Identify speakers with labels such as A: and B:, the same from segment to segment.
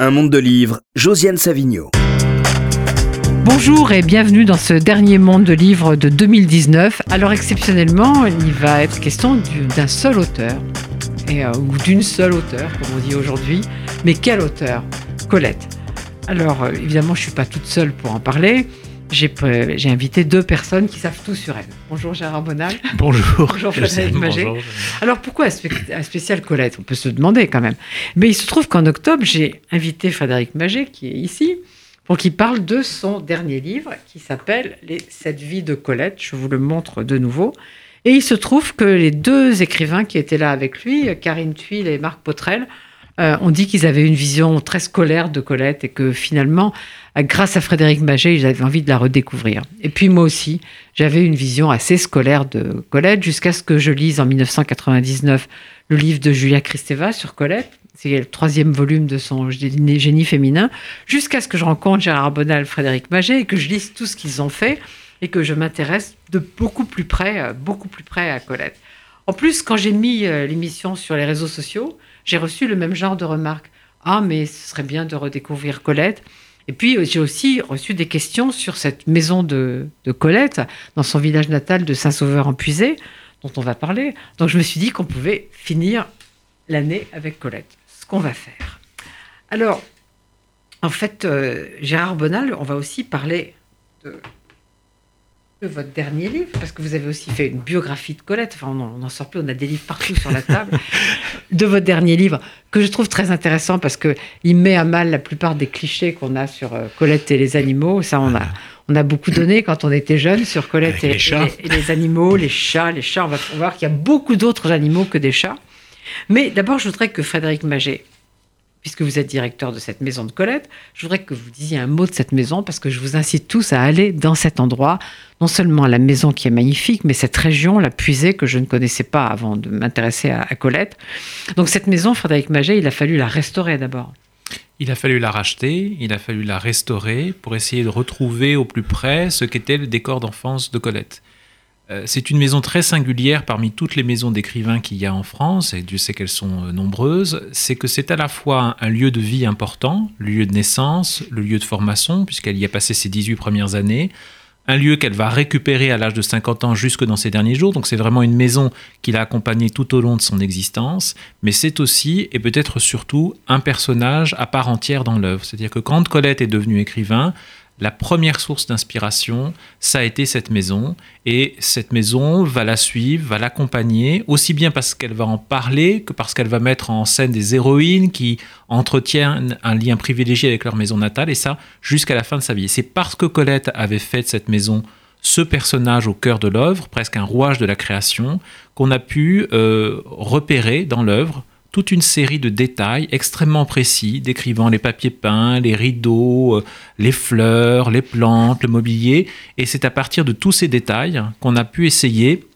A: Un monde de livres, Josiane Savigno.
B: Bonjour et bienvenue dans ce dernier monde de livres de 2019. Alors exceptionnellement, il va être question d'un seul auteur, euh, ou d'une seule auteure, comme on dit aujourd'hui. Mais quel auteur Colette. Alors euh, évidemment, je ne suis pas toute seule pour en parler. J'ai invité deux personnes qui savent tout sur elle. Bonjour Gérard Bonal.
C: Bonjour.
B: Bonjour Frédéric Magé. Alors pourquoi un spécial Colette? On peut se demander quand même. Mais il se trouve qu'en octobre, j'ai invité Frédéric Magé, qui est ici, pour qu'il parle de son dernier livre qui s'appelle Les Sept vies de Colette. Je vous le montre de nouveau. Et il se trouve que les deux écrivains qui étaient là avec lui, Karine Thuil et Marc Potrel, euh, ont dit qu'ils avaient une vision très scolaire de Colette et que finalement, grâce à Frédéric Maget, avaient envie de la redécouvrir. Et puis moi aussi, j'avais une vision assez scolaire de Colette jusqu'à ce que je lise en 1999 le livre de Julia Kristeva sur Colette. C'est le troisième volume de son génie féminin, jusqu'à ce que je rencontre Gérard Bonal, Frédéric Maget et que je lise tout ce qu'ils ont fait et que je m'intéresse de beaucoup plus près, euh, beaucoup plus près à Colette. En plus, quand j'ai mis l'émission sur les réseaux sociaux, j'ai reçu le même genre de remarques. Ah, mais ce serait bien de redécouvrir Colette. Et puis, euh, j'ai aussi reçu des questions sur cette maison de, Colette, dans son village natal de Saint-Sauveur-en-Puisé, dont on va parler. Donc, je me suis dit qu'on pouvait finir l'année avec Colette, ce qu'on va faire. Alors, en fait, euh, Gérard Bonal, on va aussi parler de votre dernier livre, parce que vous avez aussi fait une biographie de Colette, enfin on n'en sort plus, on a des livres partout sur la table, de votre dernier livre, que je trouve très intéressant parce qu'il met à mal la plupart des clichés qu'on a sur euh, Colette et les animaux. Ça, on a, on a beaucoup donné quand on était jeune sur Colette et les, animaux, les chats, les chats. On va voir qu'il y a beaucoup d'autres animaux que des chats. Mais d'abord, je voudrais que Frédéric Maget puisque vous êtes directeur de cette maison de Colette, je voudrais que vous disiez un mot de cette maison parce que je vous incite tous à aller dans cet endroit, non seulement la maison qui est magnifique, mais cette région, la puisée que je ne connaissais pas avant de m'intéresser à, Colette. Donc cette maison, Frédéric Maget, il a fallu la restaurer d'abord.
C: Il a fallu la racheter, il a fallu la restaurer pour essayer de retrouver au plus près ce qu'était le décor d'enfance de Colette. Euh, c'est une maison très singulière parmi toutes les maisons d'écrivains qu'il y a en France, et Dieu sait qu'elles sont euh, nombreuses. C'est que c'est à la fois un lieu de vie important, le lieu de naissance, le lieu de formation, puisqu'elle y a passé ses 18 premières années, un lieu qu'elle va récupérer à l'âge de 50 ans jusque dans ses derniers jours. Donc c'est vraiment une maison qui l'a accompagnée tout au long de son existence, mais c'est aussi et peut-être surtout un personnage à part entière dans l'œuvre. C'est-à-dire que quand Colette est devenue écrivain, la première source d'inspiration, ça a été cette maison. Et cette maison va la suivre, va l'accompagner, aussi bien parce qu'elle va en parler que parce qu'elle va mettre en scène des héroïnes qui entretiennent un lien privilégié avec leur maison natale, et ça jusqu'à la fin de sa vie. C'est parce que Colette avait fait de cette maison ce personnage au cœur de l'œuvre, presque un rouage de la création, qu'on a pu euh, repérer dans l'œuvre toute une série de détails extrêmement précis, décrivant les papiers peints, les rideaux, euh, les fleurs, les plantes, le mobilier. Et c'est à partir de tous ces détails qu'on a pu essayer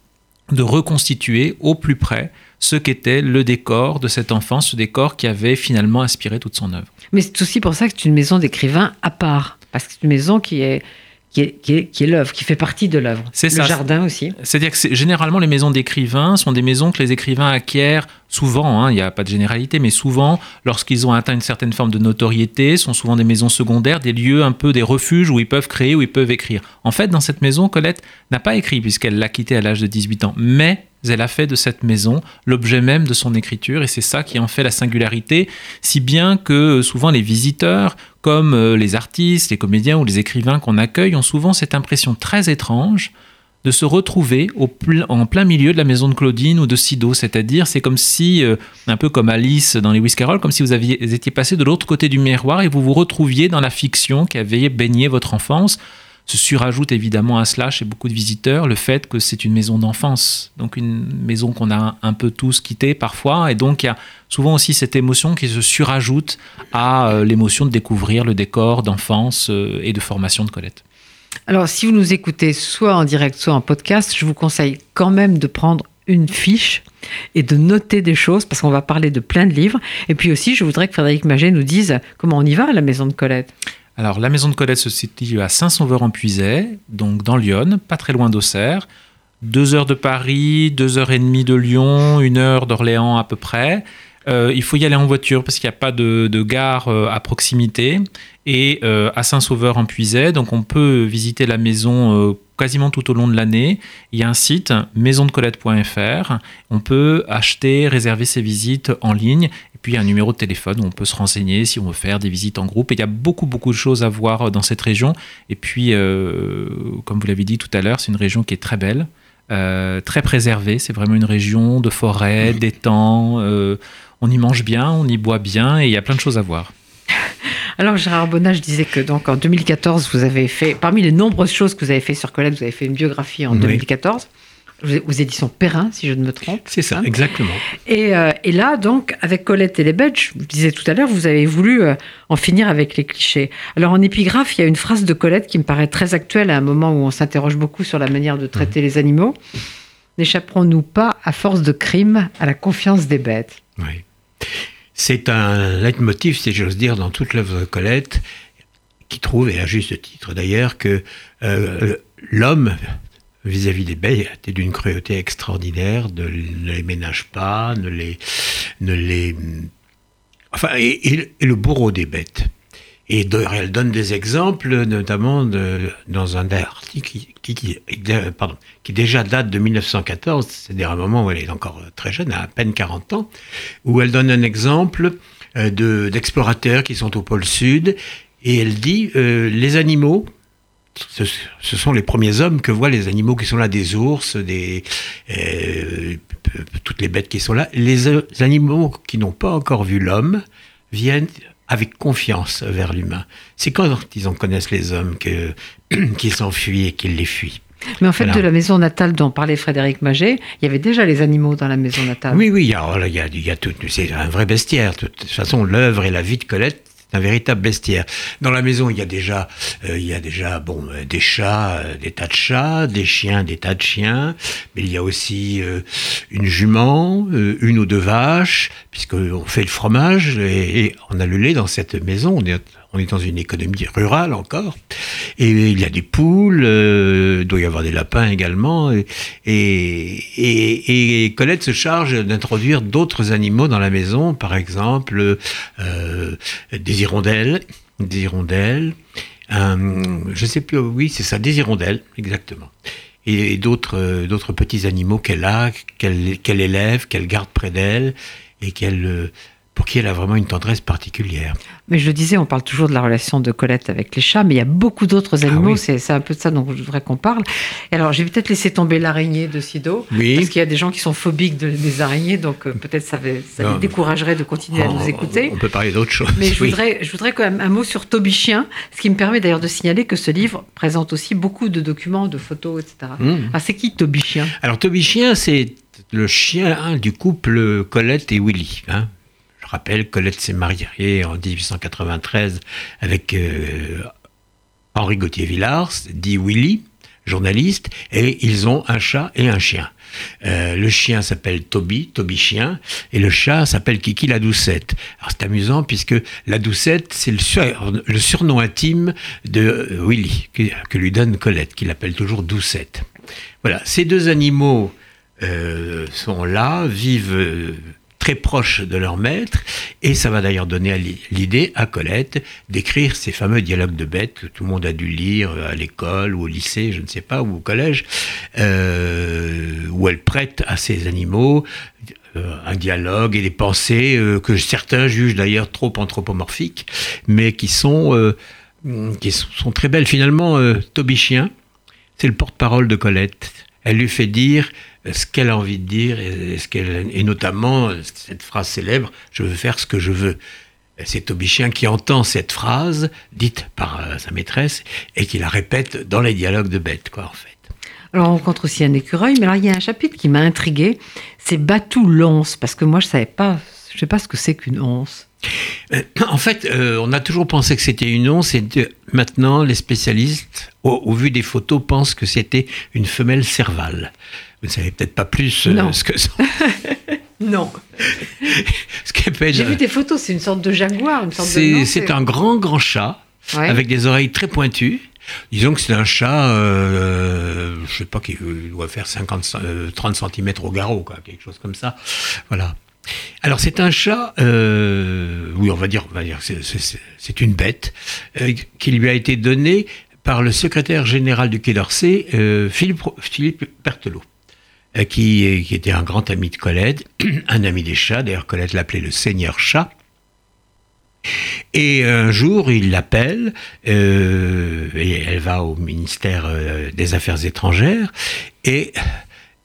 C: de reconstituer au plus près ce qu'était le décor de cette enfance, ce décor qui avait finalement inspiré toute son œuvre.
B: Mais c'est aussi pour ça que c'est une maison d'écrivain à part, parce que c'est une maison qui est qui est, qui est, l'œuvre, qui fait partie de l'œuvre.
C: C'est
B: le jardin aussi.
C: C'est-à-dire que généralement les maisons d'écrivains sont des maisons que les écrivains acquièrent souvent, hein, il n'y a pas de généralité, mais souvent, lorsqu'ils ont atteint une certaine forme de notoriété, sont souvent des maisons secondaires, des lieux un peu des refuges où ils peuvent créer, où ils peuvent écrire. En fait, dans cette maison, Colette n'a pas écrit puisqu'elle l'a quittée à l'âge de 18 ans, mais elle a fait de cette maison l'objet même de son écriture et c'est ça qui en fait la singularité, si bien que souvent les visiteurs, comme euh, les artistes, les comédiens ou les écrivains qu'on accueille, ont souvent cette impression très étrange de se retrouver en plein milieu de la maison de Claudine ou de Sido, c'est-à-dire c'est comme si, euh, un peu comme Alice dans les Carroll, comme si vous aviez étiez passé de l'autre côté du miroir et vous vous retrouviez dans la fiction qui avait baigné votre enfance. Se surajoute évidemment à cela chez beaucoup de visiteurs le fait que c'est une maison d'enfance, donc une maison qu'on a un peu tous quittée parfois, et donc il y a souvent aussi cette émotion qui se surajoute à euh, l'émotion de découvrir le décor d'enfance euh, et de formation de Colette.
B: Alors, si vous nous écoutez soit en direct, soit en podcast, je vous conseille quand même de prendre une fiche et de noter des choses parce qu'on va parler de plein de livres. Et puis aussi, je voudrais que Frédéric Maget nous dise comment on y va à la maison de Colette.
C: Alors, la maison de Colette se situe à Saint-Sauveur-en-Puisay, donc dans Lyon, pas très loin d'Auxerre. Deux heures de Paris, deux heures et demie de Lyon, une heure d'Orléans à peu près. Euh, il faut y aller en voiture parce qu'il n'y a pas de, gare euh, à proximité et à Saint-Sauveur en Puisay. Donc on peut visiter la maison quasiment tout au long de l'année. Il y a un site maisondecolette.fr. On peut acheter, réserver ses visites en ligne. Et puis il y a un numéro de téléphone où on peut se renseigner si on veut faire des visites en groupe. Et il y a beaucoup beaucoup de choses à voir dans cette région. Et puis, comme vous l'avez dit tout à l'heure, c'est une région qui est très belle. Euh, très préservé. C'est vraiment une région de forêt, d'étangs. Euh, on y mange bien, on y boit bien et il y a plein de choses à voir.
B: Alors Gérard Bonnat, je disais que donc en 2014, vous avez fait, parmi les nombreuses choses que vous avez fait sur Colette, vous avez fait une biographie en 2014 aux éditions Perrin, si je ne me trompe.
D: C'est ça, hein. exactement.
B: Euh, et, là, donc, avec Colette et les Belges, je vous disais tout à l'heure, vous avez voulu euh, en finir avec les clichés. Alors, en épigraphe, il y a une phrase de Colette qui me paraît très actuelle à un moment où on s'interroge beaucoup sur la manière de traiter mmh. les animaux. N'échapperons-nous pas, à force de crimes, à la confiance des bêtes?
D: Oui. C'est un leitmotiv, si j'ose dire, dans toute l'œuvre de Colette, qui trouve, et à juste titre d'ailleurs, que euh, l'homme vis-à-vis des bêtes était d'une cruauté extraordinaire, ne les ménage pas, ne les, ne les, enfin, et, le bourreau des bêtes. Et elle donne des exemples, notamment dans un article qui, qui, pardon, qui déjà date de 1914, c'est-à-dire un moment où elle est encore très jeune, à peine 40 ans, où elle donne un exemple euh, de, d'explorateurs qui sont au pôle sud, et elle dit euh, les animaux ce, sont les premiers hommes que voient les animaux qui sont là, des ours, des, euh, toutes les bêtes qui sont là. Les, animaux qui n'ont pas encore vu l'homme viennent avec confiance vers l'humain. C'est quand ils en connaissent les hommes qu'ils s'enfuient et qu'ils les fuient.
B: Mais en fait, de la maison natale dont parlait Frédéric Maget, il y avait déjà les animaux dans la maison natale.
D: Oui, oui, il y a, il y a, tout, c'est un vrai bestiaire. De toute façon, l'œuvre et la vie de Colette un véritable bestiaire. Dans la maison, il y a déjà, euh, il y a déjà bon, euh, des chats, euh, des tas de chats, des chiens, des tas de chiens, mais il y a aussi une jument, une ou deux vaches, puisqu'on fait le fromage et, et, on a le lait dans cette maison. On est dans une économie rurale encore. Et il y a des poules, euh, il doit y avoir des lapins également. Et, et, Colette se charge d'introduire d'autres animaux dans la maison, par exemple euh, des hirondelles, des hirondelles. Euh, je sais plus, oui, c'est ça, des hirondelles, exactement. Et, d'autres, d'autres petits animaux qu'elle a, qu'elle, qu'elle élève, qu'elle garde près d'elle et qu'elle pour qui elle a vraiment une tendresse particulière.
B: Mais je le disais, on parle toujours de la relation de Colette avec les chats, mais il y a beaucoup d'autres ah animaux, c'est un peu de ça dont je voudrais qu'on parle. Et alors, j'ai peut-être laissé tomber l'araignée de Sido, oui. parce qu'il y a des gens qui sont phobiques des araignées, donc euh, peut-être ça, ça les découragerait de continuer à nous écouter.
D: On peut parler d'autres choses.
B: Mais je, voudrais, je voudrais quand même un mot sur Toby Chien, ce qui me permet d'ailleurs de signaler que ce livre présente aussi beaucoup de documents, de photos, etc. Mmh. Ah, c'est qui Toby Chien?
D: Alors, Toby Chien, c'est le chien du couple Colette et Willy. Hein rappelle, Colette s'est mariée en 1893 avec euh, Henri Gauthier-Villars, dit Willy, journaliste, et ils ont un chat et un chien. Euh, le chien s'appelle Toby, Toby chien, et le chat s'appelle Kiki la doucette. Alors c'est amusant puisque la doucette, c'est le, surnom intime de euh, Willy, que, lui donne Colette, qu'il appelle toujours doucette. Voilà, ces deux animaux sont là, vivent très proches de leur maître, et ça va d'ailleurs donner l'idée à Colette d'écrire ces fameux dialogues de bêtes que tout le monde a dû lire à l'école ou au lycée, je ne sais pas, ou au collège, euh, où elle prête à ces animaux euh, un dialogue et des pensées euh, que certains jugent d'ailleurs trop anthropomorphiques, mais qui sont, qui sont très belles. Finalement, Toby Chien, c'est le porte-parole de Colette. Elle lui fait dire ce qu'elle a envie de dire, et, ce qu'elle, et notamment cette phrase célèbre, je veux faire ce que je veux. C'est Tobichien qui entend cette phrase dite par euh, sa maîtresse et qui la répète dans les dialogues de bête, quoi, en fait.
B: Alors on rencontre aussi un écureuil, mais alors il y a un chapitre qui m'a intrigué, c'est Batou l'once, parce que moi je savais pas, je sais pas ce que c'est qu'une once.
D: Euh, en fait, euh, on a toujours pensé que c'était une once, et maintenant les spécialistes, au, vu des photos, pensent que c'était une femelle cervale. Vous ne savez peut-être pas plus
B: euh,
D: ce que
B: non. J'ai vu des photos, c'est une sorte de jaguar.
D: C'est un grand, grand chat avec des oreilles très pointues. Disons que c'est un chat, euh, je sais pas, qui doit faire 50, 30 cm au garrot, quoi, quelque chose comme ça. Voilà. Alors c'est un chat, euh, oui on va dire, on va dire c'est une bête euh, qui lui a été donnée par le secrétaire général du Quai d'Orsay, euh, Philippe, Philippe Berthelot, qui, qui, était un grand ami de Colette, un ami des chats, d'ailleurs Colette l'appelait le Seigneur Chat. Et un jour, il l'appelle, euh, et elle va au ministère euh, des Affaires étrangères, et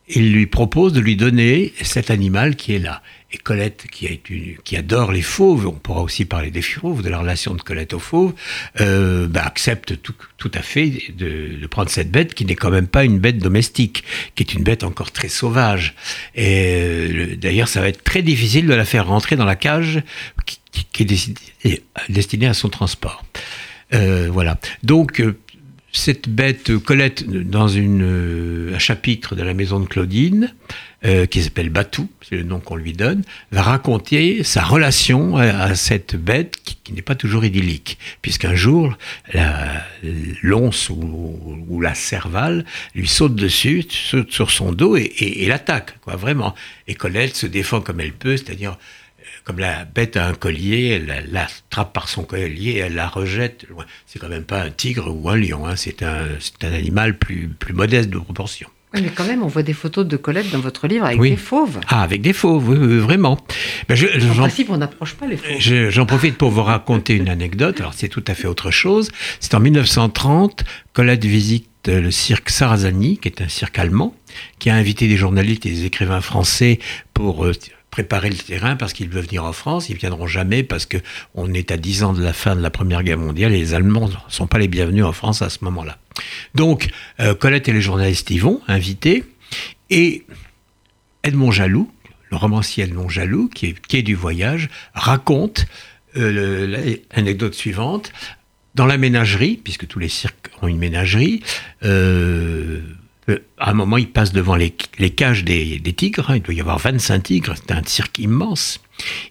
D: il lui propose de lui donner cet animal qui est là. Et Colette, qui, adore les fauves, on pourra aussi parler des fauves, de la relation de Colette aux fauves, euh, bah, accepte tout, à fait de, prendre cette bête qui n'est quand même pas une bête domestique, qui est une bête encore très sauvage. Et d'ailleurs, ça va être très difficile de la faire rentrer dans la cage qui, est destiné à son transport. Euh, voilà. Donc, euh, cette bête Colette, dans euh, un chapitre de la maison de Claudine, qui s'appelle Batou, c'est le nom qu'on lui donne, va raconter sa relation à, cette bête qui, n'est pas toujours idyllique, puisqu'un jour, l'once ou, la cervale lui saute dessus, saute sur son dos et, et l'attaque, quoi, vraiment. Et Colette se défend comme elle peut, c'est-à-dire comme la bête a un collier, elle l'attrape par son collier, elle la rejette. C'est quand même pas un tigre ou un lion, hein. c'est un, un, animal plus, plus modeste de proportion.
B: Mais quand même, on voit des photos de Colette dans votre livre avec des fauves.
D: Ah, avec des fauves, oui, vraiment.
B: Ben je, en principe, on n'approche pas les fauves.
D: J'en profite pour vous raconter une anecdote. Alors, c'est tout à fait autre chose. C'est en 1930, Colette visite le cirque Sarazani, qui est un cirque allemand, qui a invité des journalistes et des écrivains français pour euh, préparer le terrain parce qu'ils veulent venir en France. Ils viendront jamais parce que on est à 10 ans de la fin de la Première Guerre mondiale et les Allemands ne sont pas les bienvenus en France à ce moment-là. Donc, euh, Colette et les journalistes y vont, invités, et Edmond Jaloux, le romancier Edmond Jaloux, qui est, qui du voyage, raconte euh, l'anecdote suivante. Dans la ménagerie, puisque tous les cirques ont une ménagerie, euh, à un moment, il passe devant les, cages des, tigres. Hein. il doit y avoir 25 tigres. C'est un cirque immense.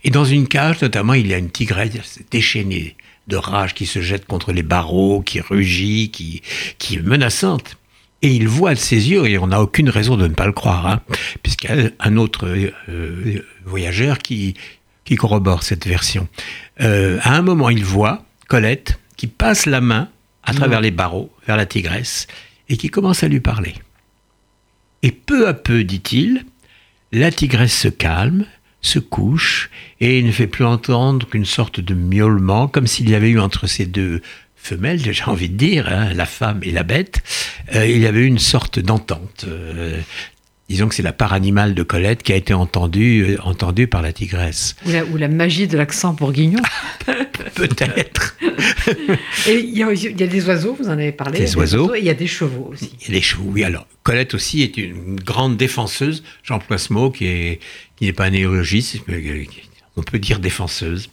D: Et dans une cage, notamment, il y a une tigresse déchaînée de rage qui se jette contre les barreaux, qui rugit, qui, qui est menaçante. Et il voit de ses yeux, et on n'a aucune raison de ne pas le croire, hein, puisqu'il y a un autre euh, voyageur qui, qui corrobore cette version. Euh, à un moment, il voit Colette qui passe la main à travers les barreaux vers la tigresse et qui commence à lui parler. Et peu à peu, dit-il, la tigresse se calme, se couche, et ne fait plus entendre qu'une sorte de miaulement, comme s'il y avait eu entre ces deux femelles, j'ai envie de dire, hein, la femme et la bête, euh, il y avait eu une sorte d'entente. Euh, disons que c'est la part animale de Colette qui a été entendue, euh, par la tigresse.
B: Ou la, magie de l'accent bourguignon.
D: Peut-être.
B: et il y, a des oiseaux, vous en avez parlé.
D: Des, oiseaux.
B: et il y a des chevaux aussi.
D: Il y a des chevaux, oui. Alors, Colette aussi est une grande défenseuse. J'emploie ce mot qui n'est qui pas un néologiste, mais on peut dire défenseuse.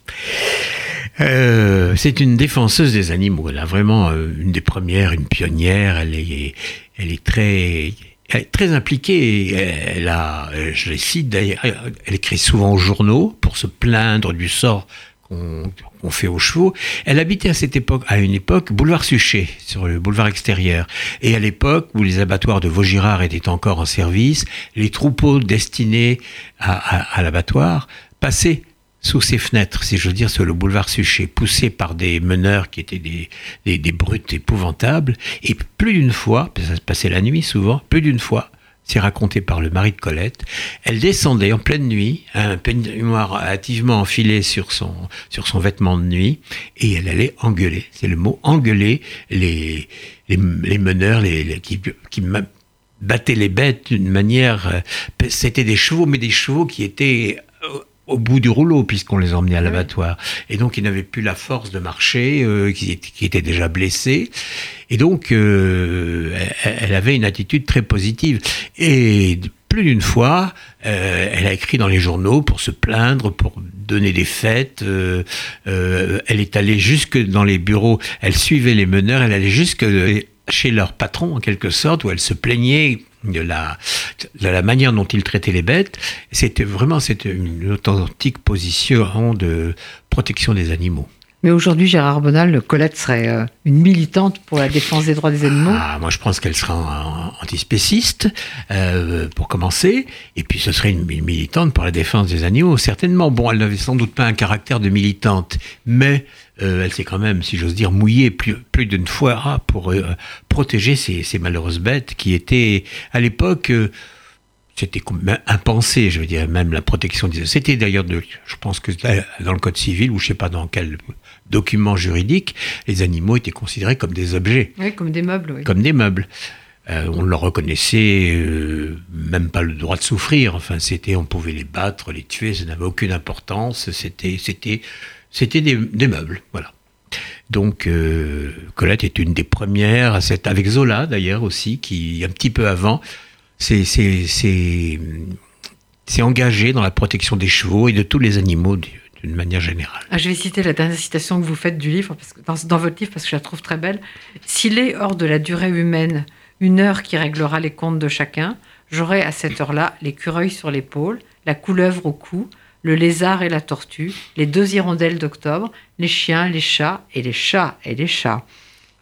D: Euh, c'est une défenseuse des animaux. Elle a vraiment euh, une des premières, une pionnière. Elle est, elle est très, elle est très impliquée. Elle a, je les cite d'ailleurs, elle écrit souvent aux journaux pour se plaindre du sort qu'on fait aux chevaux. Elle habitait à cette époque, à une époque, boulevard Suchet, sur le boulevard extérieur. Et à l'époque où les abattoirs de Vaugirard étaient encore en service, les troupeaux destinés à, l'abattoir passaient sous ses fenêtres, si je veux dire, sur le boulevard Suchet, poussés par des meneurs qui étaient des, des, brutes épouvantables. Et plus d'une fois, ça se passait la nuit souvent, plus d'une fois, c'est raconté par le mari de Colette. Elle descendait en pleine nuit, un peignoir hâtivement enfilé sur son, sur son vêtement de nuit, et elle allait engueuler, c'est le mot engueuler, les, les, meneurs les, qui, qui battaient les bêtes d'une manière... Euh, c'était des chevaux, mais des chevaux qui étaient au bout du rouleau, puisqu'on les emmenait à l'abattoir. Et donc, ils n'avaient plus la force de marcher, euh, qui, qui, étaient déjà blessés. Et donc, euh, elle avait une attitude très positive. Et plus d'une fois, euh, elle a écrit dans les journaux pour se plaindre, pour donner des fêtes. Euh, euh elle est allée jusque dans les bureaux, elle suivait les meneurs, elle allait jusque chez leur patron, en quelque sorte, où elle se plaignait de la, de la manière dont ils traitaient les bêtes. C'était vraiment une authentique position de protection des animaux.
B: Mais aujourd'hui, Gérard Bonal, Colette serait euh, une militante pour la défense des droits des animaux
D: ah, Moi, je pense qu'elle sera antispéciste, euh, pour commencer. Et puis, ce serait une, militante pour la défense des animaux, certainement. Bon, elle n'avait sans doute pas un caractère de militante, mais euh, elle s'est quand même, si j'ose dire, mouillée plus, plus d'une fois ah, pour protéger ces, ces, malheureuses bêtes qui étaient, à l'époque c'était impensé, je veux dire, même la protection des... C'était d'ailleurs, je pense que dans le Code civil, ou je sais pas dans quel document juridique, les animaux étaient considérés comme des objets.
B: Oui, comme des meubles, oui.
D: Comme des meubles. Euh, on leur reconnaissait euh, même pas le droit de souffrir. Enfin, c'était, on pouvait les battre, les tuer, ça n'avait aucune importance. C'était, c'était, c'était des, meubles, voilà. Donc, euh, Colette est une des premières, à cette, avec Zola d'ailleurs aussi, qui un petit peu avant c'est engagé dans la protection des chevaux et de tous les animaux d'une manière générale.
B: Ah, je vais citer la dernière citation que vous faites du livre, parce que dans, dans votre livre, parce que je la trouve très belle. S'il est hors de la durée humaine une heure qui réglera les comptes de chacun, j'aurai à cette heure-là l'écureuil sur l'épaule, la couleuvre au cou, le lézard et la tortue, les deux hirondelles d'octobre, les chiens, les chats et les chats et les chats.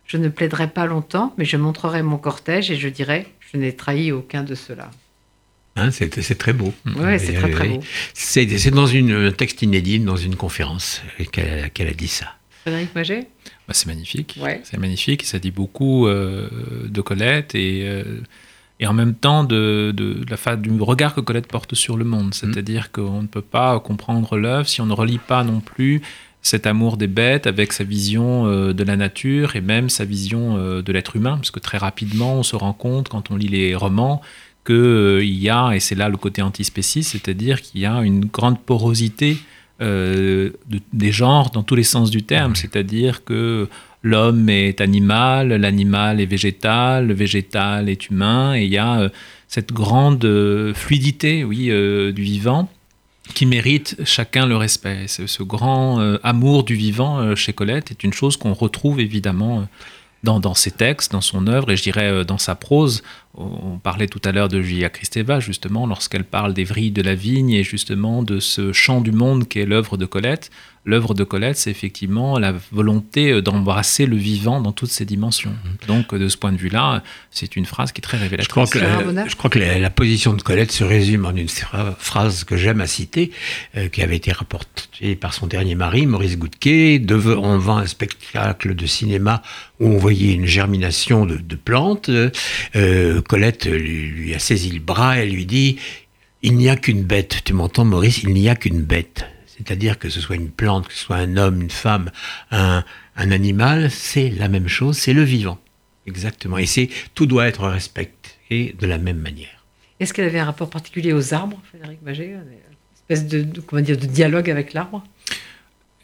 B: Je ne plaiderai pas longtemps, mais je montrerai mon cortège et je dirai je n'ai trahi aucun de ceux-là.
D: Hein, c'est très beau.
B: Oui, c'est très, très beau.
D: C'est dans un texte inédit, dans une conférence, qu'elle a dit ça.
B: Frédéric Maget?
C: Bah, C'est magnifique. C'est magnifique. Ça dit beaucoup euh, de Colette et, euh, et en même temps de, de, la, du regard que Colette porte sur le monde. Mm. C'est-à-dire qu'on ne peut pas comprendre l'œuvre si on ne relit pas non plus cet amour des bêtes avec sa vision euh, de la nature et même sa vision euh, de l'être humain, parce que très rapidement on se rend compte quand on lit les romans qu'il euh, y a, et c'est là le côté antispéciste, c'est-à-dire qu'il y a une grande porosité des genres dans tous les sens du terme, c'est-à-dire que l'homme est animal, l'animal est végétal, le végétal est humain, et il y a cette grande fluidité, oui, du vivant qui mérite chacun le respect. Ce, grand euh, amour du vivant euh, chez Colette est une chose qu'on retrouve évidemment euh, dans, dans, ses textes, dans son œuvre et je dirais dans sa prose. On parlait tout à l'heure de Julia Kristeva, justement, lorsqu'elle parle des vrilles de la vigne et justement de ce chant du monde qui est l'œuvre de Colette l'œuvre de Colette, c'est effectivement la volonté euh, d'embrasser le vivant dans toutes ses dimensions. Mhm. Donc, de ce point de vue-là, c'est une phrase qui est très révélatrice.
D: Je crois que, la, je crois que la, position de Colette se résume en une phrase que j'aime à citer, euh, qui avait été rapportée par son dernier mari, Maurice Goudquet. On vend un spectacle de cinéma où on voyait une germination de, plantes. Euh, Colette lui, a saisi le bras et lui dit il n'y a qu'une bête. Tu m'entends, Maurice Il n'y a qu'une bête. C'est-à-dire que ce soit une plante, que ce soit un homme, une femme, un, animal, c'est la même chose, c'est le vivant. Exactement. Et c'est tout doit être respecté de la même manière.
B: Est-ce qu'elle avait un rapport particulier aux arbres, Frédéric Maget Une espèce de, comment dire, de dialogue avec l'arbre?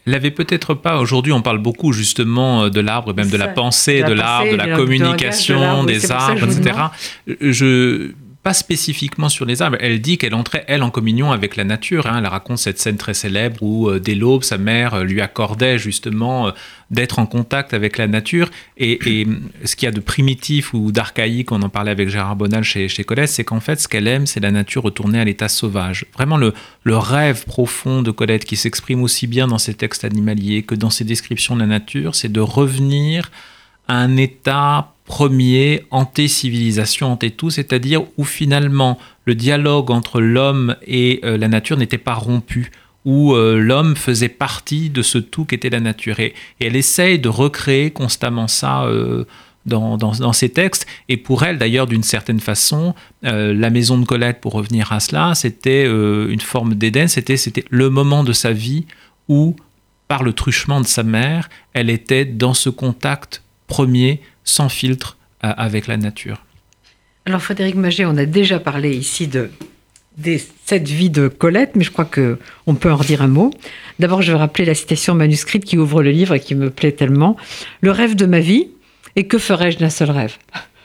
C: L'avait peut-être pas. Aujourd'hui, on parle beaucoup justement de l'arbre, même de la pensée de l'arbre, de, la communication des arbres, etc. Je, pas spécifiquement sur les arbres. Elle dit qu'elle entrait, elle, en communion avec la nature. Hein. Elle raconte cette scène très célèbre où, euh, dès l'aube, sa mère euh, lui accordait justement euh, d'être en contact avec la nature. Et, ce qu'il y a de primitif ou d'archaïque, on en parlait avec Gérard Bonal chez, chez Colette, c'est qu'en fait, ce qu'elle aime, c'est la nature retournée à l'état sauvage. Vraiment, le, le rêve profond de Colette, qui s'exprime aussi bien dans ses textes animaliers que dans ses descriptions de la nature, c'est de revenir à un état premier anté-civilisation, anté-tout, c'est-à-dire où finalement le dialogue entre l'homme et euh, la nature n'était pas rompu, où euh, l'homme faisait partie de ce tout qu'était la nature. Et, elle essaye de recréer constamment ça. Euh, dans, dans, ses textes. Et pour elle, d'ailleurs, d'une certaine façon, la maison de Colette, pour revenir à cela, c'était une forme d'Éden, c'était, c'était le moment de sa vie où, par le truchement de sa mère, elle était dans ce contact premier sans filtre euh, avec la nature.
B: Alors Frédéric Maget, on a déjà parlé ici de, cette vie de Colette, mais je crois qu'on peut en redire un mot. D'abord, je vais rappeler la citation manuscrite qui ouvre le livre et qui me plaît tellement. Le rêve de ma vie, et que ferais-je d'un seul rêve?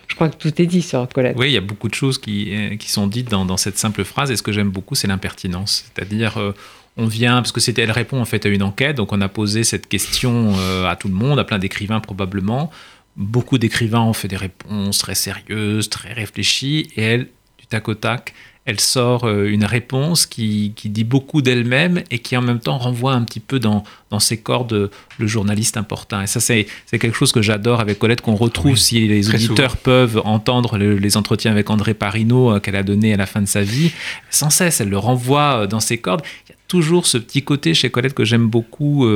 B: Je crois que tout est dit sur Colette.
C: Oui, il y a beaucoup de choses qui, euh, qui sont dites dans, cette simple phrase. Et ce que j'aime beaucoup, c'est l'impertinence. C'est-à-dire, euh, on vient, parce que c'était, elle répond en fait à une enquête, donc on a posé cette question à tout le monde, à plein d'écrivains probablement. Beaucoup d'écrivains ont fait des réponses très sérieuses, très réfléchies, et elle, du tac au tac, elle sort euh, une réponse qui, dit beaucoup d'elle-même et qui en même temps renvoie un petit peu dans, dans ses cordes le journaliste important. Et ça, c'est quelque chose que j'adore avec Colette, qu'on retrouve si les auditeurs peuvent entendre les entretiens avec André Parino euh, qu'elle a donné à la fin de sa vie. Sans cesse, elle le renvoie euh, dans ses cordes. Il y a toujours ce petit côté chez Colette que j'aime beaucoup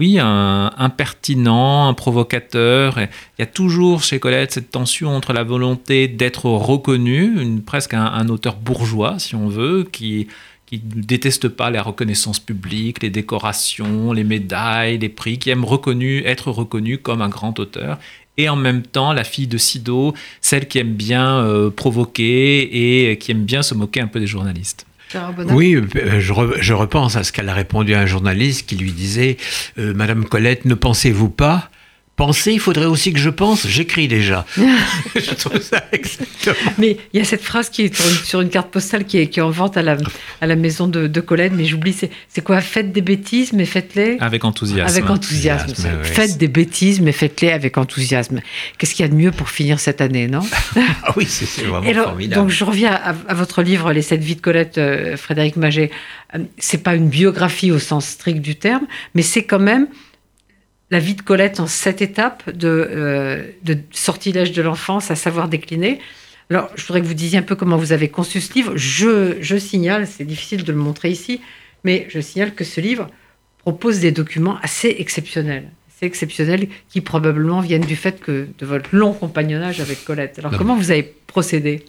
C: oui, un impertinent, un provocateur. Il y a toujours chez Colette cette tension entre la volonté d'être reconnu, presque un, auteur bourgeois, si on veut, qui ne déteste pas la reconnaissance publique, les décorations, les médailles, les prix, qui aime être reconnu comme un grand auteur. Et en même temps, la fille de Sido, celle qui aime bien euh, provoquer et qui aime bien se moquer un peu des journalistes.
D: Oui, euh, je, repense à ce qu'elle a répondu à un journaliste qui lui disait euh, Madame Colette, ne pensez-vous pas penser, il faudrait aussi que je pense. J'écris déjà. je trouve
B: ça exactement. Mais il y a cette phrase qui est sur une, carte postale qui est, qui en vente à la, à la maison de, Colette, mais j'oublie, c'est quoi? Faites des bêtises, mais faites-les.
C: Avec enthousiasme.
B: Avec enthousiasme. Faites des bêtises, mais faites-les avec enthousiasme. Qu'est-ce qu'il y a de mieux pour finir cette année, non?
D: Ah oui, c'est vraiment formidable.
B: Donc je reviens à, votre livre, Les sept vies de Colette, euh, Frédéric Maget. Euh, c'est pas une biographie au sens strict du terme, mais c'est quand même la vie de Colette en sept étapes de, euh, de sortilège de l'enfance à savoir décliner. Alors, je voudrais que vous disiez un peu comment vous avez conçu ce livre. Je, je signale, c'est difficile de le montrer ici, mais je signale que ce livre propose des documents assez exceptionnels. Assez exceptionnels qui probablement viennent du fait que de votre long compagnonnage avec Colette. Alors, comment vous avez procédé?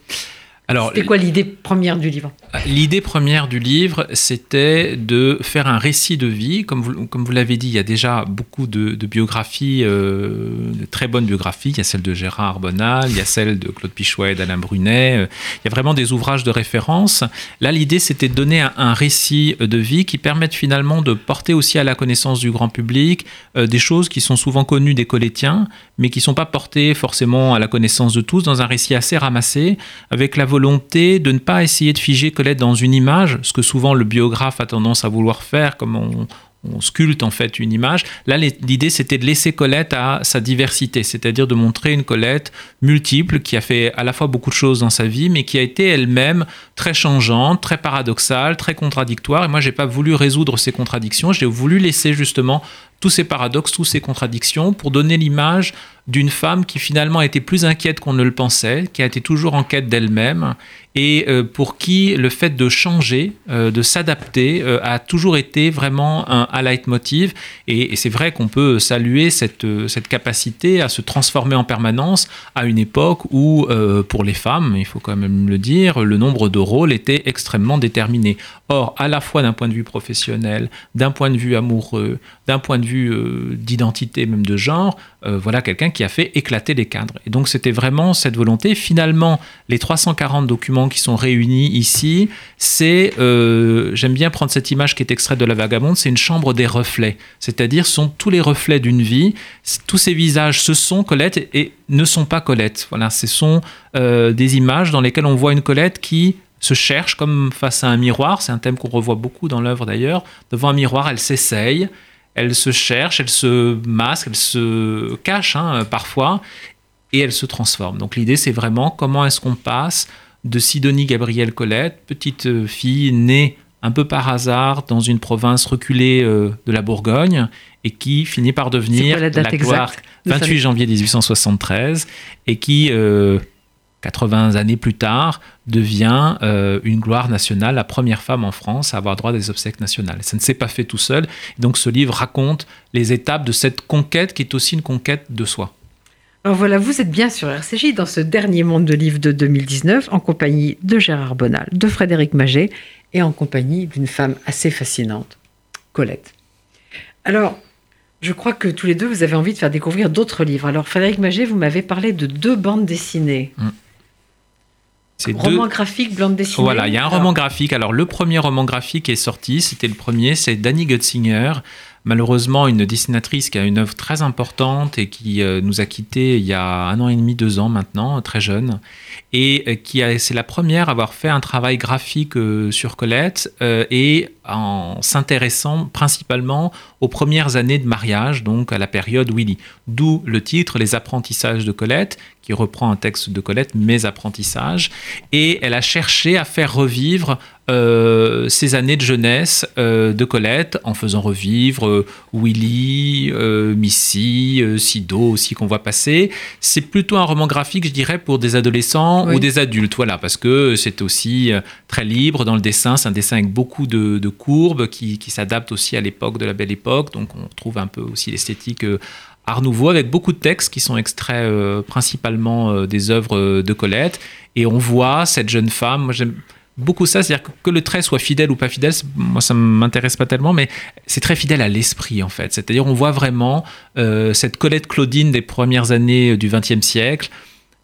B: C'était quoi l'idée première du livre
C: L'idée première du livre, c'était de faire un récit de vie. Comme vous, comme vous l'avez dit, il y a déjà beaucoup de, biographies, euh, de très bonnes biographies. Il y a celle de Gérard Bonal, il y a celle de Claude Pichouet et d'Alain Brunet. Euh, il y a vraiment des ouvrages de référence. Là, l'idée, c'était de donner un, récit de vie qui permette finalement de porter aussi à la connaissance du grand public euh, des choses qui sont souvent connues des collétiens, mais qui ne sont pas portées forcément à la connaissance de tous, dans un récit assez ramassé, avec la de ne pas essayer de figer Colette dans une image, ce que souvent le biographe a tendance à vouloir faire, comme on, on sculpte en fait une image. Là, l'idée, c'était de laisser Colette à sa diversité, c'est-à-dire de montrer une Colette multiple qui a fait à la fois beaucoup de choses dans sa vie, mais qui a été elle-même très changeante, très paradoxale, très contradictoire. Et moi, j'ai pas voulu résoudre ces contradictions. J'ai voulu laisser justement tous ces paradoxes, toutes ces contradictions pour donner l'image d'une femme qui finalement était plus inquiète qu'on ne le pensait, qui a été toujours en quête d'elle-même et euh, pour qui le fait de changer, euh, de s'adapter, euh, a toujours été vraiment un, leitmotiv. Et, c'est vrai qu'on peut saluer cette, cette capacité à se transformer en permanence à une époque où, pour les femmes, il faut quand même le dire, le nombre de rôles était extrêmement déterminé. Or, à la fois d'un point de vue professionnel, d'un point de vue amoureux, d'un point de vue d'identité, même de genre, voilà quelqu'un qui a fait éclater les cadres. Et donc, c'était vraiment cette volonté. Finalement, les 340 documents qui sont réunis ici, c'est, euh, j'aime bien prendre cette image qui est extraite de la Vagabonde, c'est une chambre des reflets. C'est-à-dire, sont tous les reflets d'une vie. Tous ces visages, ce sont Colette et ne sont pas Colette. Voilà, ce sont euh, des images dans lesquelles on voit une Colette qui se cherche comme face à un miroir. C'est un thème qu'on revoit beaucoup dans l'œuvre d'ailleurs. Devant un miroir, elle s'essaye, elle se cherche, elle se masque, elle se cache hein, parfois, et elle se transforme. Donc l'idée, c'est vraiment comment est-ce qu'on passe de Sidonie Gabrielle Colette, petite euh, fille née un peu par hasard dans une province reculée euh, de la Bourgogne et qui finit par devenir la, gloire 28 janvier 1873 et qui 80 euh, années plus tard devient une gloire nationale, la première femme en France à avoir droit à des obsèques nationales. Ça ne s'est pas fait tout seul. Donc ce livre raconte les étapes de cette conquête qui est aussi une conquête de soi.
B: Alors voilà, vous êtes bien sur RCJ dans ce dernier monde de livres de 2019 en compagnie de Gérard Bonal, de Frédéric Maget et en compagnie d'une femme assez fascinante, Colette. Alors, je crois que tous les deux, vous avez envie de faire découvrir d'autres livres. Alors, Frédéric Maget, vous m'avez parlé de deux bandes dessinées. Mmh. Roman graphique, bande dessinée.
C: Voilà, il y a un roman graphique. Alors, le premier roman graphique est sorti, c'était le premier, c'est Danny Gutzinger, malheureusement une dessinatrice qui a une œuvre très importante et qui euh, nous a quittés il y a un an et demi, deux ans maintenant, très jeune, et euh, qui c'est la première à avoir fait un travail graphique euh, sur Colette et en s'intéressant principalement aux premières années de mariage, donc à la période Willy. D'où le titre Les apprentissages de Colette, qui reprend un texte de Colette, Mes apprentissages. Et elle a cherché à faire revivre euh, ces années de jeunesse euh, de Colette en faisant revivre euh, Willy, Missy, Sido aussi qu'on voit passer. C'est plutôt un roman graphique, je dirais, pour des adolescents ou des adultes, voilà, parce que c'est aussi très libre dans le dessin. C'est un dessin avec beaucoup de, courbes qui, qui s'adapte aussi à l'époque de la belle époque. Donc on retrouve un peu aussi l'esthétique Art Nouveau avec beaucoup de textes qui sont extraits principalement des œuvres de Colette. Et on voit cette jeune femme, moi j'aime beaucoup ça, c'est-à-dire que, le trait soit fidèle ou pas fidèle, moi ça m'intéresse pas tellement, mais c'est très fidèle à l'esprit en fait. C'est-à-dire on voit vraiment euh, cette Colette Claudine des premières années du XXe siècle,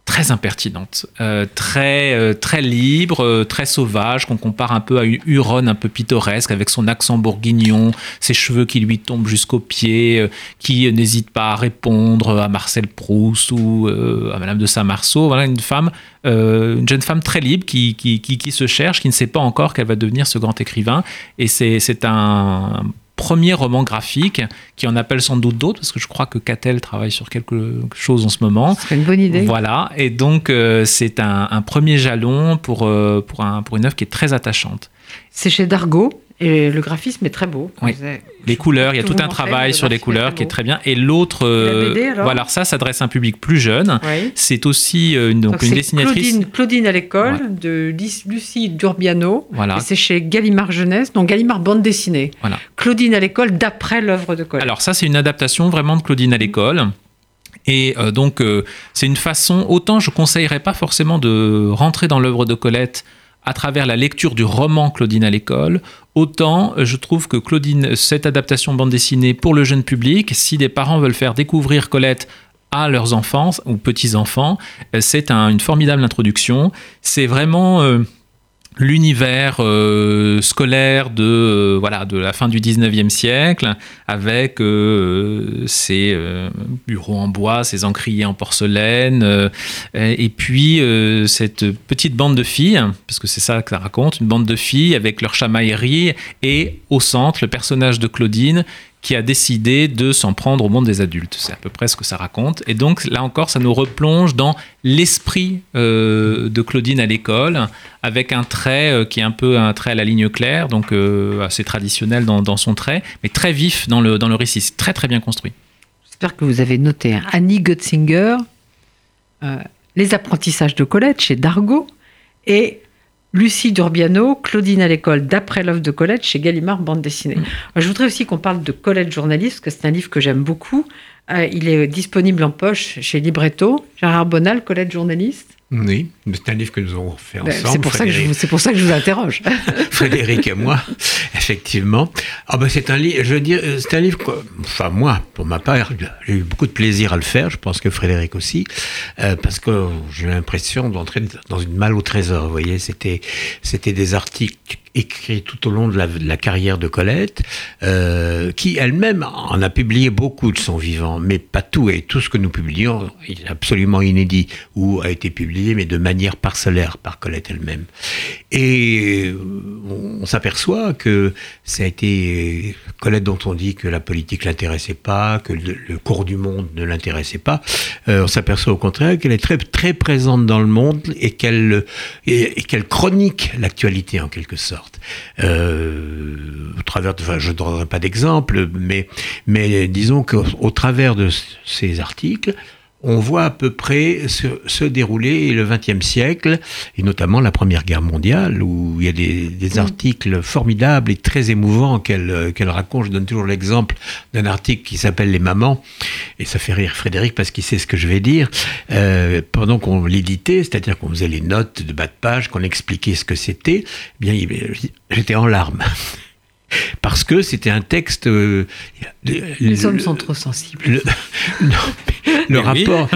C: très impertinente, euh, très, euh, très libre, euh, très sauvage, qu'on compare un peu à une Huronne un peu pittoresque, avec son accent bourguignon, ses cheveux qui lui tombent jusqu'aux pieds, qui n'hésite pas à répondre à Marcel Proust ou à Madame de Saint-Marceau. Voilà une femme, une jeune femme très libre qui, qui, qui, qui, se cherche, qui ne sait pas encore qu'elle va devenir ce grand écrivain. Et c'est un premier roman graphique, qui en appelle sans doute d'autres, parce que je crois que Catel travaille sur quelque chose en ce moment.
B: C'est une bonne idée.
C: Voilà, et donc euh, c'est un, premier jalon pour, euh, pour, un, pour une œuvre qui est très attachante.
B: C'est chez Dargaud et le graphisme est très beau.
C: Oui. Les couleurs, il y a tout un travail sur les couleurs qui est très bien. Et l'autre, euh, voilà, ça s'adresse à un public plus jeune. C'est aussi euh, une, donc, une dessinatrice.
B: Claudine, Claudine à l'école de Lucie Durbiano. Voilà. C'est chez Gallimard Jeunesse, donc Gallimard bande dessinée.
C: Voilà.
B: Claudine à l'école d'après l'œuvre de Colette.
C: Alors ça, c'est une adaptation vraiment de Claudine à l'école. Et euh, donc, c'est une façon. Autant je conseillerais pas forcément de rentrer dans l'œuvre de Colette à travers la lecture du roman Claudine à l'école, autant euh, je trouve que Claudine, cette adaptation bande dessinée pour le jeune public, si des parents veulent faire découvrir Colette à leurs enfants ou petits-enfants, euh, c'est une formidable introduction. C'est vraiment... Euh, l'univers euh, scolaire de, euh, voilà, de la fin du 19e siècle, avec euh, ses bureaux en bois, ses encriers en porcelaine, et puis cette petite bande de filles, parce que c'est ça que ça raconte, une bande de filles avec leur chamaillerie, et au centre, le personnage de Claudine, qui a décidé de s'en prendre au monde des adultes. C'est à peu près ce que ça raconte. Et donc là encore, ça nous replonge dans l'esprit euh, de Claudine à l'école, avec un trait euh, qui est un peu un trait à la ligne claire, donc euh, assez traditionnel dans, son trait, mais très vif dans le, dans le récit. C'est très très bien construit.
B: J'espère que vous avez noté Annie Götzinger, Les apprentissages de Colette chez Dargaud, et Lucie Durbiano, Claudine à l'école, d'après l'œuvre de Colette, chez Gallimard, bande dessinée. Mm. Je voudrais aussi qu'on parle de Colette journaliste, parce que c'est un livre que j'aime beaucoup. Euh, il est disponible en poche chez Libretto. Gérard Bonal, Colette journaliste.
D: Oui, c'est un livre que nous avons fait ben, ensemble.
B: C'est pour, ça que je, c'est pour ça que je vous interroge.
D: Frédéric et moi, effectivement. Ah ben c'est un livre, je veux dire, c'est un livre, quoi, enfin moi, pour ma part, j'ai eu beaucoup de plaisir à le faire, je pense que Frédéric aussi, euh, parce que j'ai l'impression d'entrer dans une malle au trésor, vous voyez, c'était, c'était des articles écrit tout au long de la, carrière de Colette, euh, qui elle-même en a publié beaucoup de son vivant, mais pas tout. Et tout ce que nous publions est absolument inédit ou a été publié, mais de manière parcellaire par Colette elle-même. Et on, s'aperçoit que ça a été Colette dont on dit que la politique l'intéressait pas, que le, cours du monde ne l'intéressait pas. Euh, on s'aperçoit au contraire qu'elle est très très présente dans le monde et qu'elle chronique l'actualité en quelque sorte. Euh, au travers je ne donnerai pas d'exemple, mais, mais disons qu'au travers de ces articles, on voit à peu près se, dérouler le XXe siècle, et notamment la Première Guerre mondiale, où il y a des, mm. articles formidables et très émouvants qu'elle raconte. Je donne toujours l'exemple d'un article qui s'appelle Les Mamans, et ça fait rire Frédéric parce qu'il sait ce que je vais dire. Euh, pendant qu'on l'éditait, c'est-à-dire qu'on faisait les notes de bas de page, qu'on expliquait ce que c'était, eh bien j'étais en larmes. Parce que c'était un texte. Euh,
B: les hommes sont trop sensibles.
D: Le, non, le rapport,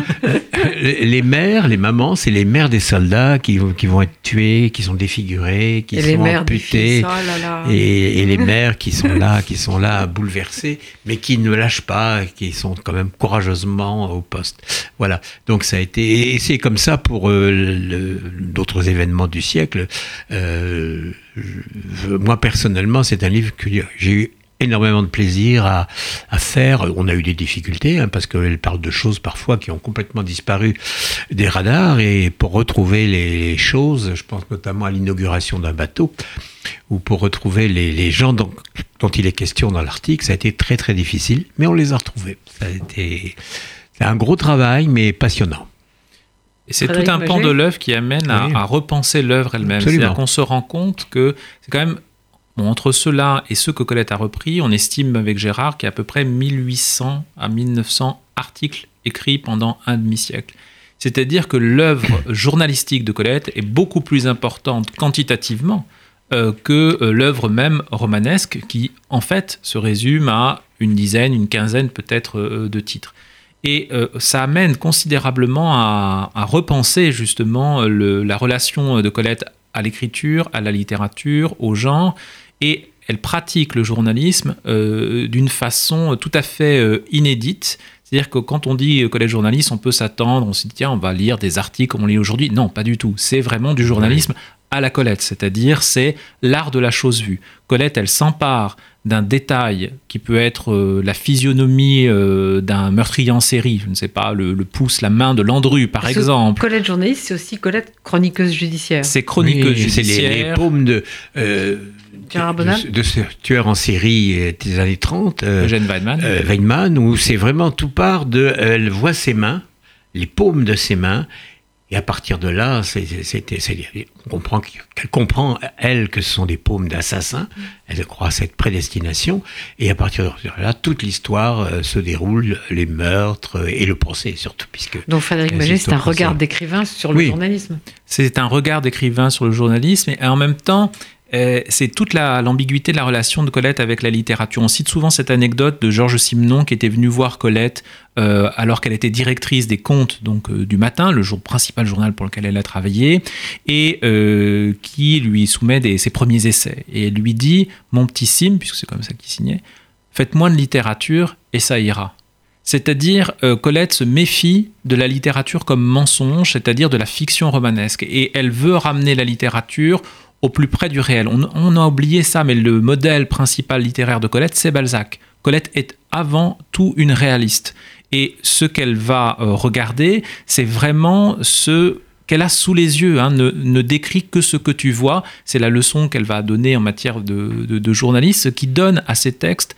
D: les mères, les mamans, c'est les mères des soldats qui, qui vont être tués, qui sont défigurés, qui
B: et
D: sont
B: les mères
D: amputées.
B: Oh là là.
D: Et, et, les mères qui sont là, qui sont là bouleversées, mais qui ne lâchent pas, qui sont quand même courageusement au poste. Voilà. Donc ça a été, et c'est comme ça pour euh, d'autres événements du siècle. Euh, je, moi personnellement, c'est un livre que j'ai eu énormément de plaisir à, à, faire. On a eu des difficultés hein, parce qu'elle parle de choses parfois qui ont complètement disparu des radars et pour retrouver les choses, je pense notamment à l'inauguration d'un bateau ou pour retrouver les, les gens dont, dont, il est question dans l'article, ça a été très très difficile, mais on les a retrouvés. Ça a été c'est un gros travail, mais passionnant.
C: Et c'est tout un pan de l'œuvre qui amène à, oui. à repenser l'œuvre elle-même. C'est-à-dire qu'on se rend compte que c'est quand même Entre ceux-là et ceux que Colette a repris, on estime avec Gérard qu'il y a à peu près 1800 à 1900 articles écrits pendant un demi-siècle. C'est-à-dire que l'œuvre journalistique de Colette est beaucoup plus importante quantitativement euh, que euh, l'œuvre même romanesque qui, en fait, se résume à une dizaine, une quinzaine peut-être euh, de titres. Et ça amène considérablement à, repenser justement la relation de Colette à l'écriture, à la littérature, aux gens, et elle pratique le journalisme euh, d'une façon tout à fait euh, inédite. C'est-à-dire que quand on dit collège journaliste, on peut s'attendre, on se dit tiens, on va lire des articles comme on lit aujourd'hui. Non, pas du tout. C'est vraiment du journalisme à la Colette, c'est-à-dire c'est l'art de la chose vue. Colette, elle s'empare d'un détail qui peut être euh, la physionomie euh, d'un meurtrier en série, je ne sais pas, le, le pouce, la main de Landru, par
B: Parce
C: exemple.
B: Colette journaliste, c'est aussi Colette chroniqueuse judiciaire.
C: C'est chroniqueuse
D: Oui,
C: judiciaire.
D: C'est les, les paumes de, euh, de, ce tueur en série euh, des années 30, euh,
C: Eugène Weidmann.
D: euh, Weinmann, où c'est vraiment tout part de. Elle voit ses mains, les paumes de ses mains, et à partir de là, on comprend qu'elle comprend, elle, que ce sont des paumes d'assassins. Elle croit à cette prédestination. Et à partir de là, toute l'histoire euh, se déroule, les meurtres et le procès surtout. Puisque
B: Donc Frédéric Maget, c'est un regard d'écrivain sur le
D: Oui.
B: journalisme.
C: C'est un regard d'écrivain sur le journalisme et en même temps, c'est toute la- l'ambiguïté de la relation de Colette avec la littérature. On cite souvent cette anecdote de Georges Simenon qui était venu voir Colette euh, alors qu'elle était directrice des comptes donc euh, du matin, le jour principal journal pour lequel elle a travaillé, et euh, qui lui soumet ses premiers essais. Et elle lui dit, mon petit Sim, puisque c'est comme ça qu'il signait, faites moins de littérature et ça ira. C'est-à-dire, euh, Colette se méfie de la littérature comme mensonge, c'est-à-dire de la fiction romanesque. Et elle veut ramener la littérature au plus près du réel. On, a oublié ça, mais le modèle principal littéraire de Colette, c'est Balzac. Colette est avant tout une réaliste. Et ce qu'elle va euh, regarder, c'est vraiment ce qu'elle a sous les yeux, hein, ne, décrit que ce que tu vois. C'est la leçon qu'elle va donner en matière de, de, journaliste, ce qui donne à ses textes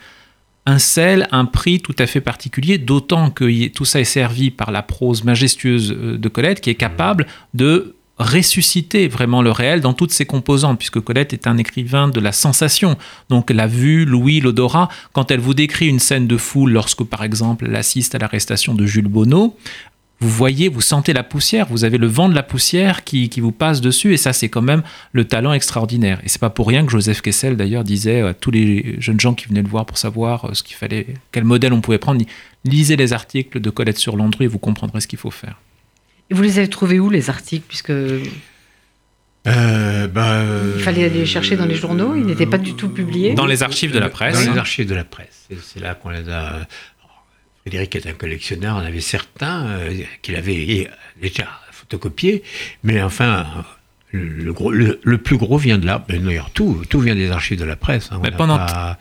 C: un sel, un prix tout à fait particulier, d'autant que tout ça est servi par la prose majestueuse euh, de Colette, qui est capable de ressusciter vraiment le réel dans toutes ses composantes, puisque Colette est un écrivain de la sensation. Donc la vue, l'ouïe, l'odorat, quand elle vous décrit une scène de foule, lorsque par exemple elle assiste à l'arrestation de Jules Bonneau, vous voyez, vous sentez la poussière, vous avez le vent de la poussière qui, qui vous passe dessus, et ça, c'est quand même le talent extraordinaire. Et c'est pas pour rien que Joseph Kessel, d'ailleurs, disait à tous les jeunes gens qui venaient le voir pour savoir euh, ce qu'il fallait, quel modèle on pouvait prendre, lisez les articles de Colette sur Landru et vous comprendrez ce qu'il faut faire.
B: Et vous les avez trouvés où, les articles Puisque
D: Euh, bah, euh,
B: il fallait aller les chercher dans les journaux, ils n'étaient pas du tout publiés.
C: Dans les archives de la presse.
D: Dans les archives de la presse. C'est- là qu'on les a. alors, Frédéric est un collectionneur, on avait certains euh, qu'il avait déjà photocopiés, mais enfin, le, le gros- le- le plus gros vient de là. D'ailleurs, tout, tout vient des archives de la presse. hein.
C: Mais pendant-
D: pas-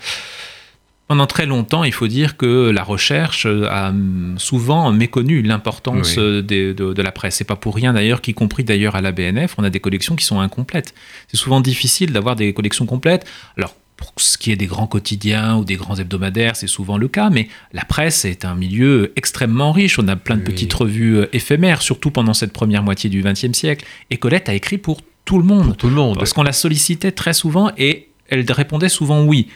C: Pendant très longtemps, il faut dire que la recherche a hum, souvent méconnu l'importance
D: Oui.
C: euh, de, de la presse. C'est pas pour rien d'ailleurs, qu'y compris d'ailleurs à la BNF, on a des collections qui sont incomplètes. C'est souvent difficile d'avoir des collections complètes. Alors, pour ce qui est des grands quotidiens ou des grands hebdomadaires, c'est souvent le cas, mais la presse est un milieu extrêmement riche. On a plein de
D: Oui.
C: petites revues euh, éphémères, surtout pendant cette première moitié du XXe siècle. Et Colette a écrit pour tout le monde.
D: pour tout le monde.
C: Parce qu'on la sollicitait très souvent et elle répondait souvent oui.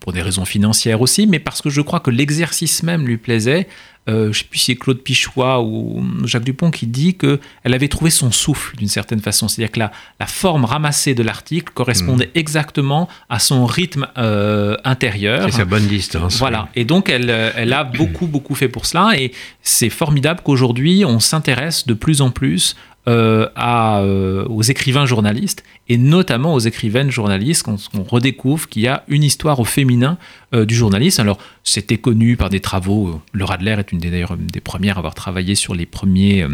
C: Pour des raisons financières aussi, mais parce que je crois que l'exercice même lui plaisait. Euh, je ne sais plus si c'est Claude Pichois ou Jacques Dupont qui dit qu'elle avait trouvé son souffle d'une certaine façon. C'est-à-dire que la, la, forme ramassée de l'article correspondait mmh. exactement à son rythme euh, intérieur.
D: C'est sa bonne distance.
C: Voilà. Et donc, elle, elle a beaucoup, beaucoup fait pour cela. Et c'est formidable qu'aujourd'hui, on s'intéresse de plus en plus euh, euh, aux écrivains journalistes et notamment aux écrivaines journalistes qu'on redécouvre qu'il y a une histoire au féminin euh, du journalisme. Alors c'était connu par des travaux. Laura Adler est une des, des premières à avoir travaillé sur les premiers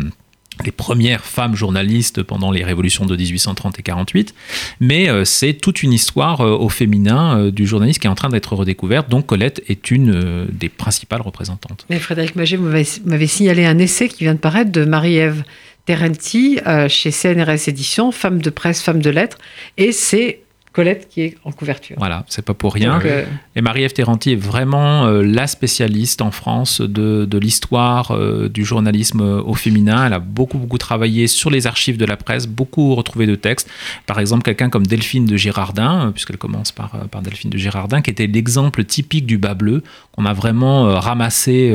C: les premières femmes journalistes pendant les révolutions de 1830 et 48, mais c'est toute une histoire au féminin du journalisme qui est en train d'être redécouverte, donc Colette est une des principales représentantes.
B: Mais Frédéric Maget m'avait signalé un essai qui vient de paraître de Marie-Ève Terenti euh, chez CNRS Éditions, femme de presse, femme de lettres, et c'est Colette qui est en couverture.
C: Voilà, c'est pas pour rien. Euh, et Marie-Ève Terranti est vraiment euh, la spécialiste en France de, de l'histoire euh, du journalisme au féminin. Elle a beaucoup, beaucoup travaillé sur les archives de la presse, beaucoup retrouvé de textes. Par exemple, quelqu'un comme Delphine de Girardin, puisqu'elle commence par, par Delphine de Girardin, qui était l'exemple typique du bas bleu, qu'on a vraiment ramassé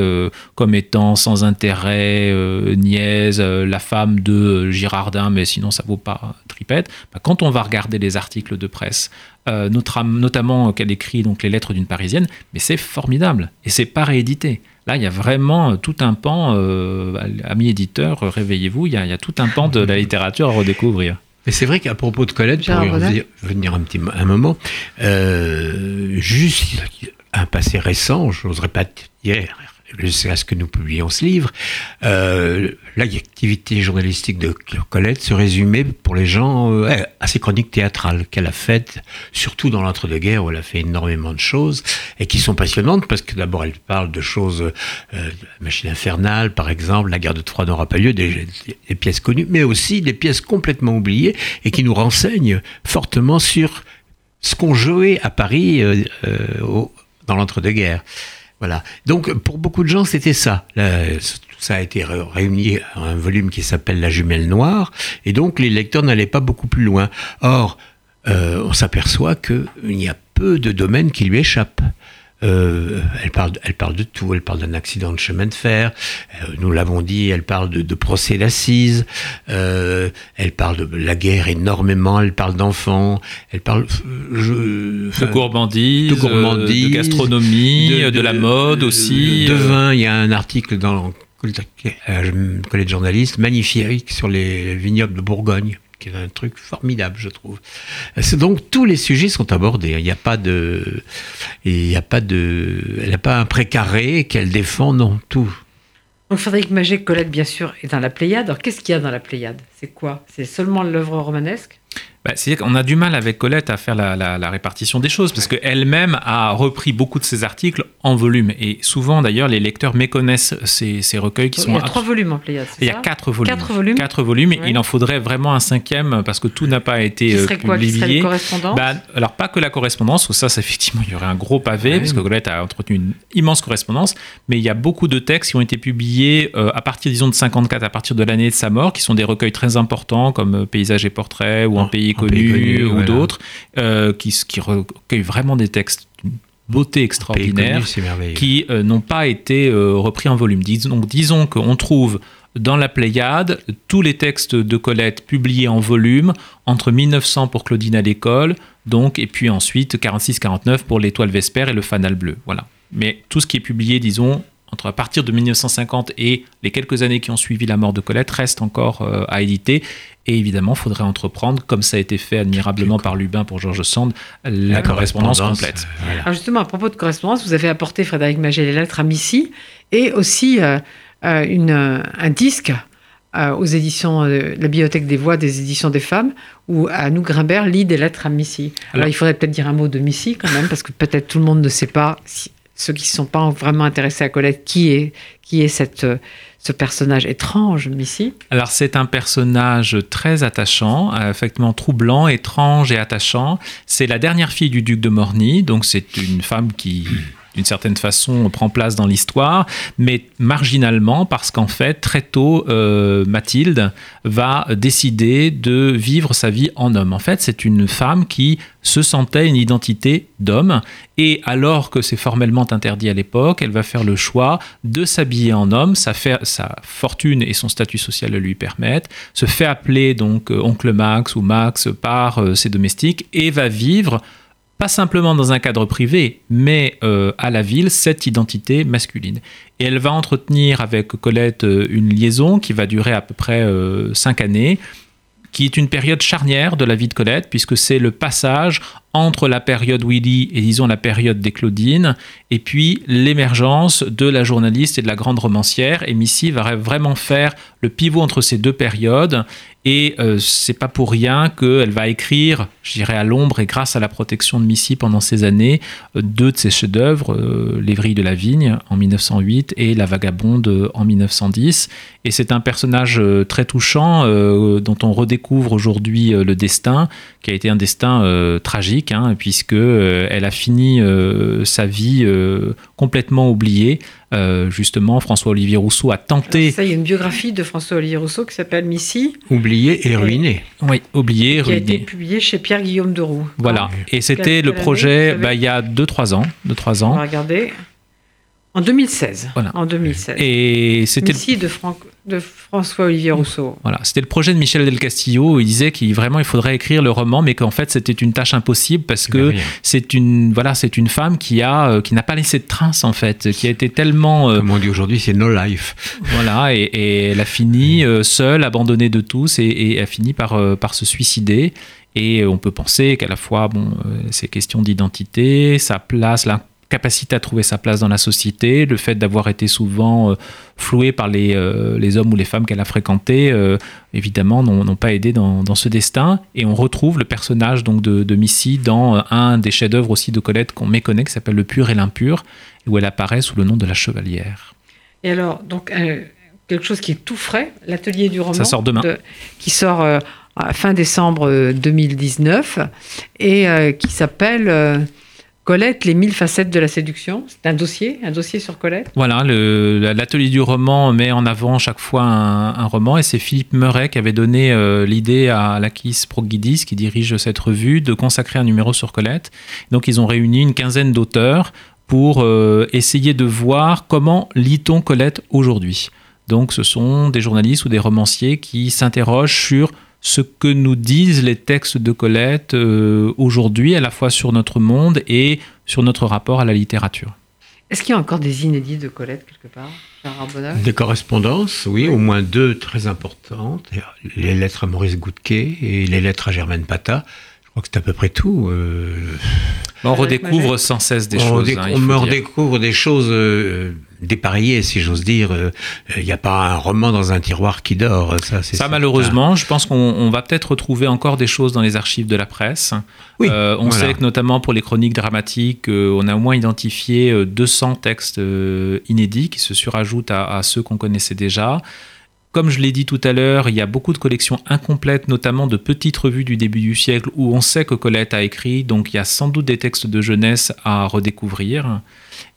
C: comme étant sans intérêt, niaise, la femme de Girardin, mais sinon ça vaut pas tripette. Bah, quand on va regarder les articles de presse, euh, notamment qu'elle écrit donc les lettres d'une Parisienne, mais c'est formidable et c'est pas réédité. Là, il y a vraiment tout un pan, euh, amis éditeurs, réveillez-vous, il y, a, tout un pan de la littérature à redécouvrir.
D: Mais c'est vrai qu'à propos de Colette, pour revenir un petit un moment, euh, juste un passé récent, je n'oserais pas dire à ce que nous publions ce livre, euh, l'activité journalistique de Colette se résumait pour les gens euh, à ses chroniques théâtrales qu'elle a faites, surtout dans l'entre-deux-guerres où elle a fait énormément de choses et qui sont passionnantes parce que d'abord elle parle de choses, euh, machine infernale par exemple, la guerre de Troie n'aura pas lieu, des, pièces connues, mais aussi des pièces complètement oubliées et qui nous renseignent fortement sur ce qu'on jouait à Paris euh, au, dans l'entre-deux-guerres. Voilà. Donc, pour beaucoup de gens, c'était ça. tout ça a été réuni à un volume qui s'appelle La jumelle noire, et donc les lecteurs n'allaient pas beaucoup plus loin. Or, euh, on s'aperçoit qu'il y a peu de domaines qui lui échappent. Euh, elle, parle, elle parle de tout. Elle parle d'un accident de chemin de fer. Euh, nous l'avons dit, elle parle de, procès d'assises. Euh, elle parle de la guerre énormément. Elle parle d'enfants. Elle parle
C: je, de gourmandise, de, gourmandise, de gastronomie, de, la mode aussi.
D: De vin. Il y a un article dans le collège journaliste magnifique sur les vignobles de Bourgogne qui est un truc formidable, je trouve. Donc tous les sujets sont abordés. Il n'y a pas de, il n'y a pas de, elle n'a pas un précaré qu'elle défend, non, tout.
B: Donc Frédéric Maget, Colette, bien sûr, est dans la Pléiade. Alors qu'est-ce qu'il y a dans la Pléiade? C'est quoi? C'est seulement l'œuvre romanesque?
C: Bah, c'est-à-dire qu'on a du mal avec Colette à faire la, répartition des choses, parce qu'elle-même a repris beaucoup de ses articles en volume. Et souvent, d'ailleurs, les lecteurs méconnaissent ces, recueils qui sont... Il
B: y a trois volumes en Pléiade,
C: Il y a quatre volumes.
B: Quatre volumes
C: Quatre volumes. Il en faudrait vraiment un cinquième, parce que tout n'a pas été qui
B: serait quoi,
C: publié.
B: Qui correspondance
C: bah, Alors, pas que la correspondance, ça, ça, effectivement, il y aurait un gros pavé, parce que Colette a entretenu une immense correspondance, mais il y a beaucoup de textes qui ont été publiés euh, à partir, disons, de 54, à partir de l'année de sa mort, qui sont des recueils très importants, comme euh, Paysages et Portraits, ou Un pays connu, ou d'autres, euh, qui, qui recueillent vraiment des textes beauté extraordinaire, qui euh, n'ont pas été euh, repris en volume. donc disons qu'on trouve dans la Pléiade tous les textes de Colette publiés en volume entre 1900 pour Claudine à l'école, donc et puis ensuite 46-49 pour l'Étoile Vespère et le Fanal bleu. Voilà. Mais tout ce qui est publié, disons, entre à partir de 1950 et les quelques années qui ont suivi la mort de Colette reste encore à éditer et évidemment, il faudrait entreprendre, comme ça a été fait admirablement par Lubin pour Georges Sand, la, correspondance, complète.
B: Alors justement, à propos de correspondance, vous avez apporté, Frédéric Maget, les lettres à Missy et aussi euh, euh, une, un disque euh, aux éditions, la Bibliothèque des Voix des éditions des femmes, où Anouk Grimbert lit des lettres à Missy. Alors, il faudrait peut-être dire un mot de Missy quand même, parce que peut-être tout le monde ne sait pas, ceux qui ne sont pas vraiment intéressés à Colette, qui est, qui est cette ce personnage étrange, Missy?
C: Alors c'est un personnage très attachant, euh, effectivement troublant, étrange et attachant. C'est la dernière fille du duc de Morny, donc c'est une femme qui d'une certaine façon prend place dans l'histoire, mais marginalement parce qu'en fait, très tôt, euh, Mathilde va décider de vivre sa vie en homme. En fait, c'est une femme qui se sentait une identité d'homme, et alors que c'est formellement interdit à l'époque, elle va faire le choix de s'habiller en homme, sa, sa fortune et son statut social le lui permettent, se fait appeler donc euh, oncle Max ou Max par euh, ses domestiques, et va vivre pas simplement dans un cadre privé, mais euh, à la ville, cette identité masculine. Et elle va entretenir avec Colette euh, une liaison qui va durer à peu près euh, cinq années, qui est une période charnière de la vie de Colette, puisque c'est le passage entre la période Willy et disons la période des Claudines, et puis l'émergence de la journaliste et de la grande romancière. Et Missy va vraiment faire le pivot entre ces deux périodes, et euh, c'est pas pour rien qu'elle va écrire, je dirais à l'ombre et grâce à la protection de Missy pendant ces années, euh, deux de ses chefs-d'œuvre, euh, de la vigne en 1908 et La vagabonde en 1910. Et c'est un personnage très touchant dont on redécouvre aujourd'hui le destin, qui a été un destin tragique, hein, puisque elle a fini sa vie complètement oubliée euh, justement, François-Olivier Rousseau a tenté.
B: ça, il y a une biographie de François-Olivier Rousseau qui s'appelle Missy.
D: Oublié et ruiné.
C: oui, oublié et ruiné.
B: Qui a été publié chez Pierre-Guillaume de Roux.
C: Voilà. Et c'était le projet bah, il y a 2-3 ans. 2-3 ans.
B: On va regarder. En 2016. Voilà. En 2016.
C: Et c'était.
B: Missy de de François-Olivier Rousseau.
C: Voilà, c'était le projet de Michel Del Castillo il disait qu'il vraiment il faudrait écrire le roman, mais qu'en fait c'était une tâche impossible parce que c'est une voilà c'est une femme qui a euh, qui n'a pas laissé de traces en fait, qui a été tellement
D: euh, comme on dit aujourd'hui c'est no life.
C: Voilà et, elle a fini euh, seule, abandonnée de tous et, et a fini par par se suicider. Et on peut penser qu'à la fois, bon, ces questions d'identité, sa place, là capacité à trouver sa place dans la société, le fait d'avoir été souvent euh, floué par les, euh, les, hommes ou les femmes qu'elle a fréquentés, euh, évidemment, n'ont pas aidé dans, dans, ce destin. Et on retrouve le personnage donc de, de Missy dans un des chefs-d'œuvre aussi de Colette qu'on méconnaît, qui s'appelle Le Pur et l'Impur, où elle apparaît sous le nom de la Chevalière.
B: Et alors, donc, quelque chose qui est tout frais, l'atelier du roman.
C: Ça sort demain.
B: qui sort fin décembre 2019 et qui s'appelle Colette, les mille facettes de la séduction. C'est un dossier, un dossier sur Colette.
C: Voilà, l'atelier du roman met en avant chaque fois un, roman et c'est Philippe Meuret qui avait donné euh, l'idée à Lakis Progidis, qui dirige cette revue, de consacrer un numéro sur Colette. Donc ils ont réuni une quinzaine d'auteurs pour euh, essayer de voir comment lit-on Colette aujourd'hui. Donc ce sont des journalistes ou des romanciers qui s'interrogent sur ce que nous disent les textes de Colette euh, aujourd'hui, à la fois sur notre monde et sur notre rapport à la littérature.
B: Est-ce qu'il y a encore des inédits de Colette quelque part
D: Des correspondances, oui, au moins deux très importantes. Les lettres à Maurice Goudquet et les lettres à Germaine Pata. Je crois que c'est à peu près tout. Euh.
C: On redécouvre sans cesse des choses.
D: Hein, on me redécouvre des choses euh, dépareillé, si j'ose dire. Il euh, n'y a pas un roman dans un tiroir qui dort. Ça,
C: ça malheureusement, je pense qu'on va peut-être retrouver encore des choses dans les archives de la presse.
D: Oui, euh,
C: on sait que notamment pour les chroniques dramatiques, euh, on a au moins identifié 200 textes inédits qui se surajoutent à, ceux qu'on connaissait déjà. Comme je l'ai dit tout à l'heure, il y a beaucoup de collections incomplètes, notamment de petites revues du début du siècle où on sait que Colette a écrit, donc il y a sans doute des textes de jeunesse à redécouvrir.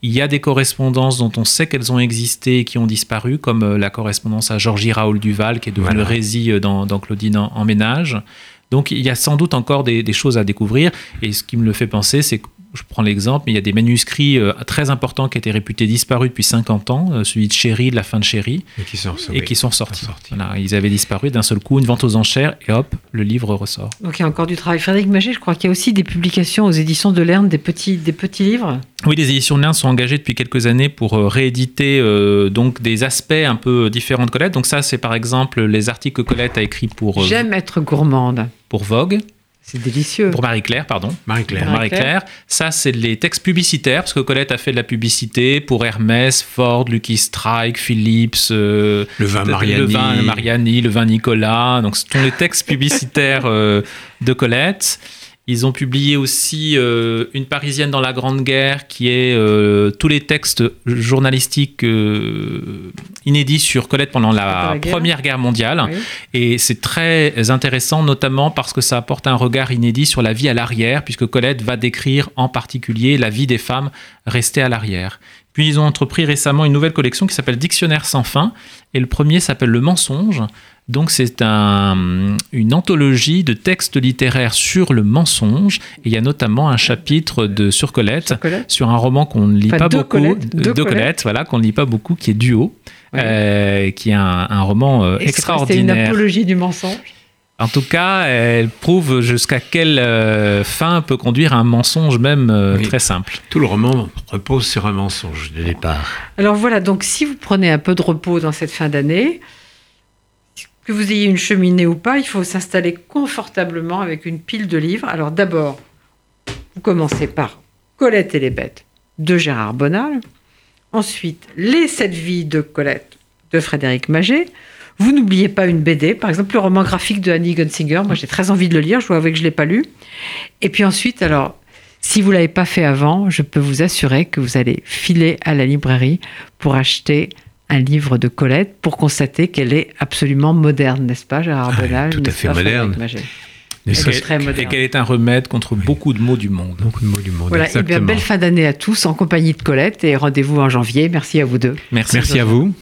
C: Il y a des correspondances dont on sait qu'elles ont existé et qui ont disparu, comme euh, la correspondance à Georgie Raoul Duval, qui est devenue résie euh, dans, Claudine en, ménage. Donc il y a sans doute encore des, des, choses à découvrir. Et ce qui me le fait penser, c'est que je prends l'exemple, mais il y a des manuscrits euh, très importants qui étaient réputés disparus depuis 50 ans, euh, celui de Chéri, de la fin de Chéri,
D: et qui sont,
C: et qui sont sortis. ils avaient disparu d'un seul coup, une vente aux enchères, et hop, le livre ressort.
B: Donc il y a encore du travail. Frédéric Magé, je crois qu'il y a aussi des publications aux éditions de Lerne, des petits, des petits livres
C: Oui, les éditions de Lerne sont engagées depuis quelques années pour euh, rééditer donc des aspects un peu différents de Colette. Donc ça, c'est par exemple les articles que Colette a écrits pour...
B: J'aime être gourmande.
C: Pour Vogue.
B: C'est délicieux.
C: Pour Marie-Claire, pardon.
D: Marie-Claire.
C: Marie-Claire. Ça, c'est les textes publicitaires, parce que Colette a fait de la publicité pour Hermès, Ford, Lucky Strike, Philips.
D: Euh, le vin Mariani.
C: Le vin Mariani, le vin Nicolas. Donc, ce sont les textes publicitaires euh, de Colette. Ils ont publié aussi euh, Une Parisienne dans la Grande Guerre, qui est euh, tous les textes journalistiques euh, inédits sur Colette pendant la,
B: la guerre.
C: Première Guerre mondiale.
B: Oui.
C: Et c'est très intéressant, notamment parce que ça apporte un regard inédit sur la vie à l'arrière, puisque Colette va décrire en particulier la vie des femmes restées à l'arrière. Puis ils ont entrepris récemment une nouvelle collection qui s'appelle Dictionnaire sans fin, et le premier s'appelle Le mensonge. Donc c'est un- une anthologie de textes littéraires sur le mensonge, et il y a notamment un chapitre de sur Colette,
B: Sur Colette.
C: sur un roman qu'on ne lit
B: Enfin,
C: pas
B: de
C: beaucoup,
B: Colette, de
C: de
B: Colette.
C: Colette, voilà, qu'on ne lit pas beaucoup, qui est Duo,
B: Ouais.
C: euh, qui est un, un roman euh,
B: Et c'est une
C: extraordinaire.
B: apologie du mensonge?
C: En tout cas, elle prouve jusqu'à quelle euh, fin peut conduire un mensonge même euh,
D: Oui.
C: très simple.
D: Tout le roman repose sur un mensonge de départ.
B: Alors voilà, donc si vous prenez un peu de repos dans cette fin d'année, que vous ayez une cheminée ou pas, il faut s'installer confortablement avec une pile de livres. Alors d'abord, vous commencez par Colette et les bêtes de Gérard Bonal. Ensuite, Les sept vies de Colette de Frédéric Maget. Vous n'oubliez pas une BD, par exemple le roman graphique de Annie Gunsinger. Moi, j'ai très envie de le lire. Je dois avouer que je l'ai pas lu. Et puis ensuite, alors, si vous l'avez pas fait avant, je peux vous assurer que vous allez filer à la librairie pour acheter un livre de Colette pour constater qu'elle est absolument moderne, n'est-ce pas, Gérard
D: Ah,
B: Bonal
D: tout à fait moderne.
C: Et qu'elle est un remède contre beaucoup de maux du monde.
D: beaucoup de mots du monde.
B: Voilà, et bien
D: exactement.
B: belle fin d'année à tous en compagnie de Colette et rendez-vous en janvier. Merci à vous deux.
C: Merci.
D: Merci à vous.